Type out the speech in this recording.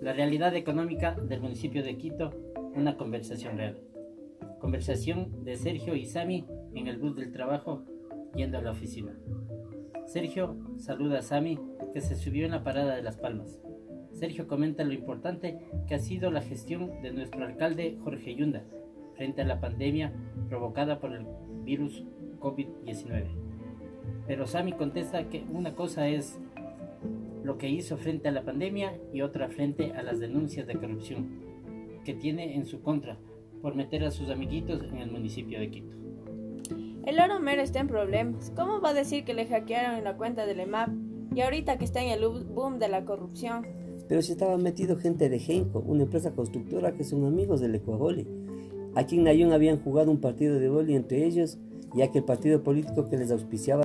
La realidad económica del municipio de Quito, una conversación real. Conversación de Sergio y Sami en el bus del trabajo yendo a la oficina. Sergio saluda a Sami que se subió en la parada de Las Palmas. Sergio comenta lo importante que ha sido la gestión de nuestro alcalde Jorge Yunda frente a la pandemia provocada por el virus COVID-19. Pero Sami contesta que una cosa es lo que hizo frente a la pandemia y otra frente a las denuncias de corrupción que tiene en su contra por meter a sus amiguitos en el municipio de Quito. El oro mero está en problemas. ¿Cómo va a decir que le hackearon en la cuenta del EMAP y ahorita que está en el boom de la corrupción? Pero si estaba metido gente de Genco, una empresa constructora que son amigos del Ecuavoli. Aquí en Nayón habían jugado un partido de boli entre ellos, ya que el partido político que les auspiciaba